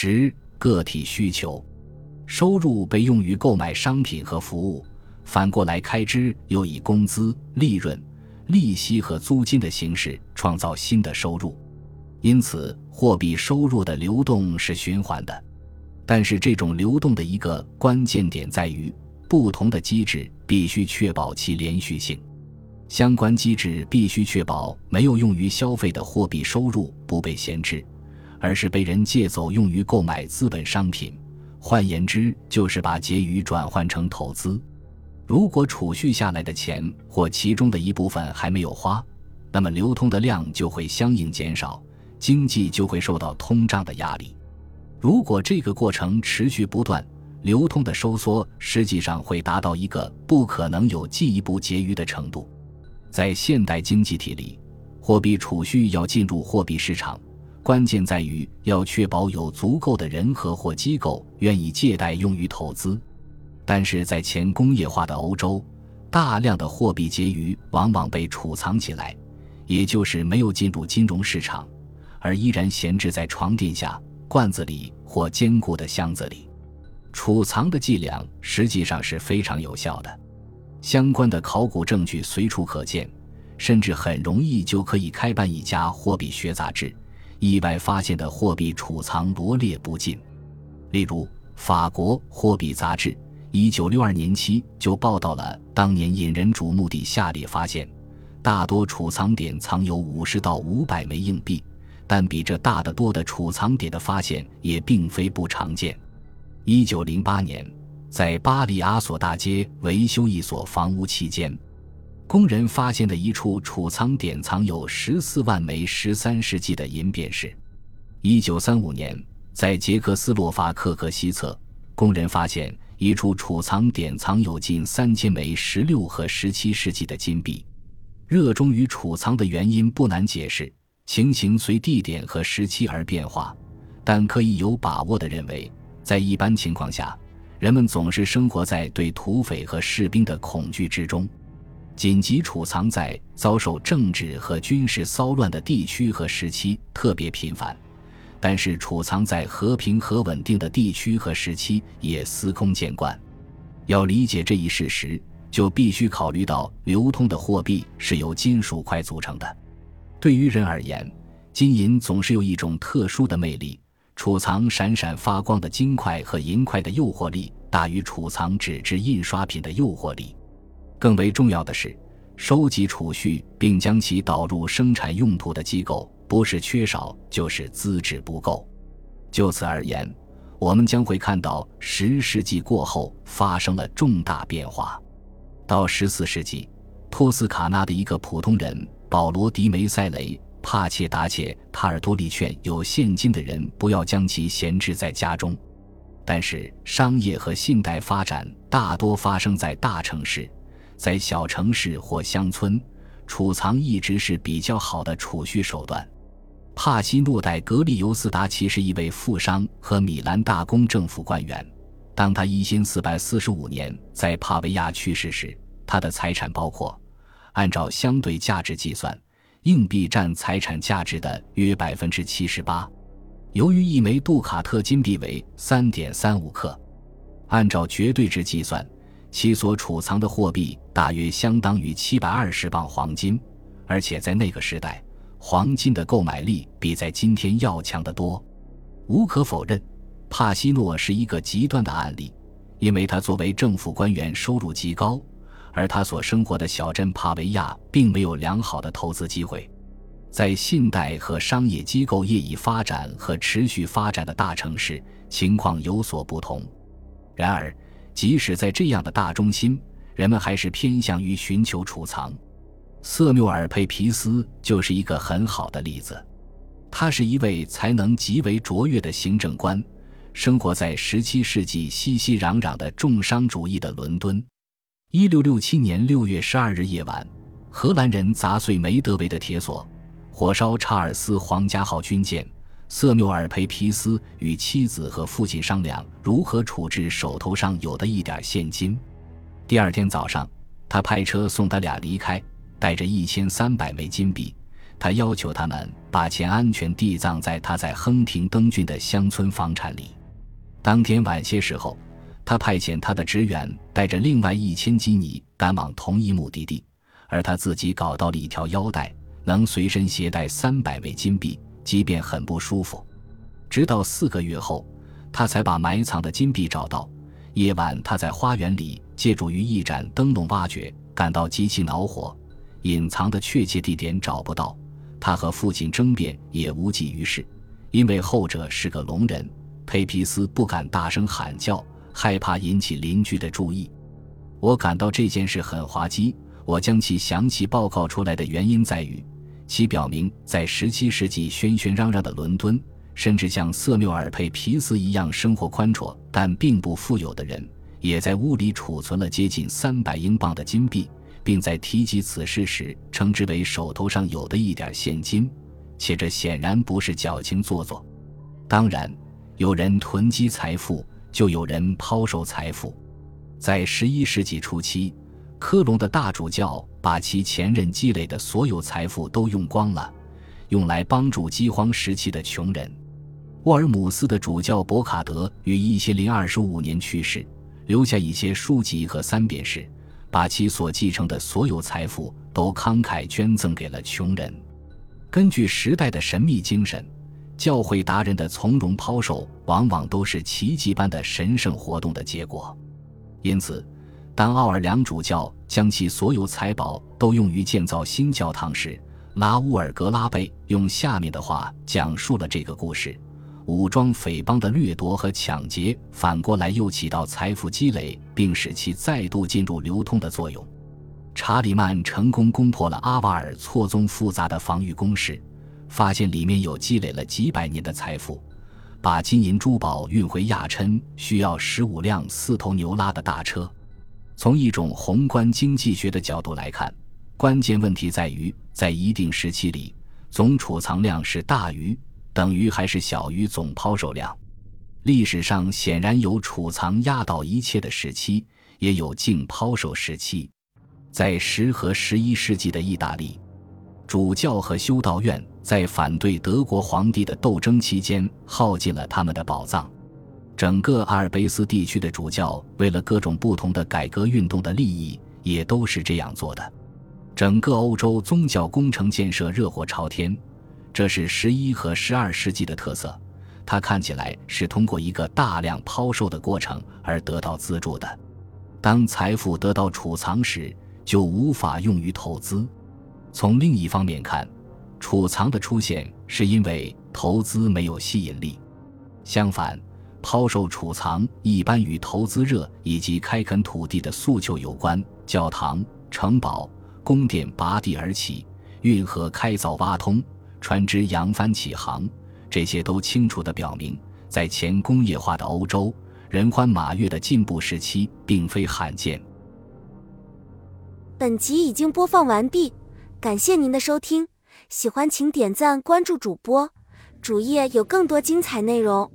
十、个体需求，收入被用于购买商品和服务，反过来开支又以工资、利润、利息和租金的形式创造新的收入。因此，货币收入的流动是循环的。但是，这种流动的一个关键点在于，不同的机制必须确保其连续性。相关机制必须确保没有用于消费的货币收入不被闲置，而是被人借走用于购买资本商品。换言之，就是把结余转换成投资。如果储蓄下来的钱或其中的一部分还没有花，那么流通的量就会相应减少，经济就会受到通胀的压力。如果这个过程持续不断，流通的收缩实际上会达到一个不可能有进一步结余的程度。在现代经济体里，货币储蓄要进入货币市场，关键在于要确保有足够的人和或机构愿意借贷用于投资。但是在前工业化的欧洲，大量的货币结余往往被储藏起来，也就是没有进入金融市场，而依然闲置在床垫下、罐子里或坚固的箱子里。储藏的伎俩实际上是非常有效的。相关的考古证据随处可见，甚至很容易就可以开办一家货币学杂志。意外发现的货币储藏罗列不尽。例如，法国货币杂志一九六二年期就报道了当年引人瞩目的下列发现：大多储藏点藏有五十到五百枚硬币，但比这大得多的储藏点的发现也并非不常见。一九零八年。在巴黎阿索大街维修一所房屋期间，工人发现的一处储藏点藏有十四万枚十三世纪的银便士。一九三五年，在捷克斯洛伐克克西侧，工人发现一处储藏点藏有近三千枚十六和十七世纪的金币。热衷于储藏的原因不难解释，情形随地点和时期而变化，但可以有把握地认为，在一般情况下。人们总是生活在对土匪和士兵的恐惧之中，紧急储藏在遭受政治和军事骚乱的地区和时期特别频繁，但是储藏在和平和稳定的地区和时期也司空见惯。要理解这一事实，就必须考虑到流通的货币是由金属块组成的。对于人而言，金银总是有一种特殊的魅力。储藏闪闪发光的金块和银块的诱惑力大于储藏纸质印刷品的诱惑力。更为重要的是，收集储蓄并将其导入生产用途的机构不是缺少，就是资质不够。就此而言，我们将会看到十世纪过后发生了重大变化。到十四世纪，托斯卡纳的一个普通人保罗·迪梅塞雷。帕切达切塔尔多利劝有现金的人不要将其闲置在家中，但是商业和信贷发展大多发生在大城市，在小城市或乡村，储藏一直是比较好的储蓄手段。帕西诺代格利尤斯达奇是一位富商和米兰大公政府官员。当他一千四百四十五年在帕维亚去世时，他的财产包括，按照相对价值计算。硬币占财产价值的约百分之七十八。由于一枚杜卡特金币为三点三五克，按照绝对值计算，其所储藏的货币大约相当于七百二十磅黄金。而且在那个时代，黄金的购买力比在今天要强得多。无可否认，帕西诺是一个极端的案例，因为他作为政府官员，收入极高。而他所生活的小镇帕维亚并没有良好的投资机会，在信贷和商业机构业已发展和持续发展的大城市，情况有所不同。然而，即使在这样的大中心，人们还是偏向于寻求储藏。瑟缪尔·佩皮斯就是一个很好的例子。他是一位才能极为卓越的行政官，生活在17世纪熙熙攘攘的重商主义的伦敦。一六六七年六月十二日夜晚，荷兰人砸碎梅德韦的铁索，火烧查尔斯皇家号军舰。瑟缪尔·培皮斯与妻子和父亲商量如何处置手头上有的一点现金。第二天早上，他派车送他俩离开，带着一千三百枚金币，他要求他们把钱安全地葬在他在亨廷登郡的乡村房产里。当天晚些时候，他派遣他的职员带着另外一千基尼赶往同一目的地，而他自己搞到了一条腰带，能随身携带三百枚金币，即便很不舒服。直到四个月后，他才把埋藏的金币找到。夜晚，他在花园里借助于一盏灯笼挖掘，感到极其恼火，隐藏的确切地点找不到。他和父亲争辩也无济于事，因为后者是个聋人。佩皮斯不敢大声喊叫，害怕引起邻居的注意。我感到这件事很滑稽。我将其详细报告出来的原因在于，其表明在17世纪喧喧嚷嚷的伦敦，甚至像瑟缪尔·佩皮斯一样生活宽绰但并不富有的人，也在屋里储存了接近三百英镑的金币。并在提及此事时，称之为手头上有的一点现金，且这显然不是矫情做作。当然，有人囤积财富，就有人抛售财富。在十一世纪初期，科隆的大主教把其前任积累的所有财富都用光了，用来帮助饥荒时期的穷人。沃尔姆斯的主教博卡德于一千零二十五年去世，留下一些书籍和三便士。把其所继承的所有财富都慷慨捐赠给了穷人。根据时代的神秘精神，教会达人的从容抛售往往都是奇迹般的神圣活动的结果。因此，当奥尔良主教将其所有财宝都用于建造新教堂时，拉乌尔格拉贝用下面的话讲述了这个故事。武装匪帮的掠夺和抢劫，反过来又起到财富积累并使其再度进入流通的作用。查理曼成功攻破了阿瓦尔错综复杂的防御工事，发现里面有积累了几百年的财富。把金银珠宝运回亚琛需要十五辆四头牛拉的大车。从一种宏观经济学的角度来看，关键问题在于，在一定时期里，总储藏量是大于。等于还是小于总抛售量。历史上显然有储藏压倒一切的时期，也有净抛售时期。在十和十一世纪的意大利，主教和修道院在反对德国皇帝的斗争期间耗尽了他们的宝藏。整个阿尔卑斯地区的主教为了各种不同的改革运动的利益，也都是这样做的。整个欧洲宗教工程建设热火朝天。这是十一和十二世纪的特色，它看起来是通过一个大量抛售的过程而得到资助的。当财富得到储藏时，就无法用于投资。从另一方面看，储藏的出现是因为投资没有吸引力。相反，抛售储藏一般与投资热以及开垦土地的诉求有关。教堂、城堡、宫殿拔地而起，运河开凿挖通。船只扬帆起航，这些都清楚地表明，在前工业化的欧洲，人欢马跃的进步时期并非罕见。本集已经播放完毕，感谢您的收听，喜欢请点赞关注主播，主页有更多精彩内容。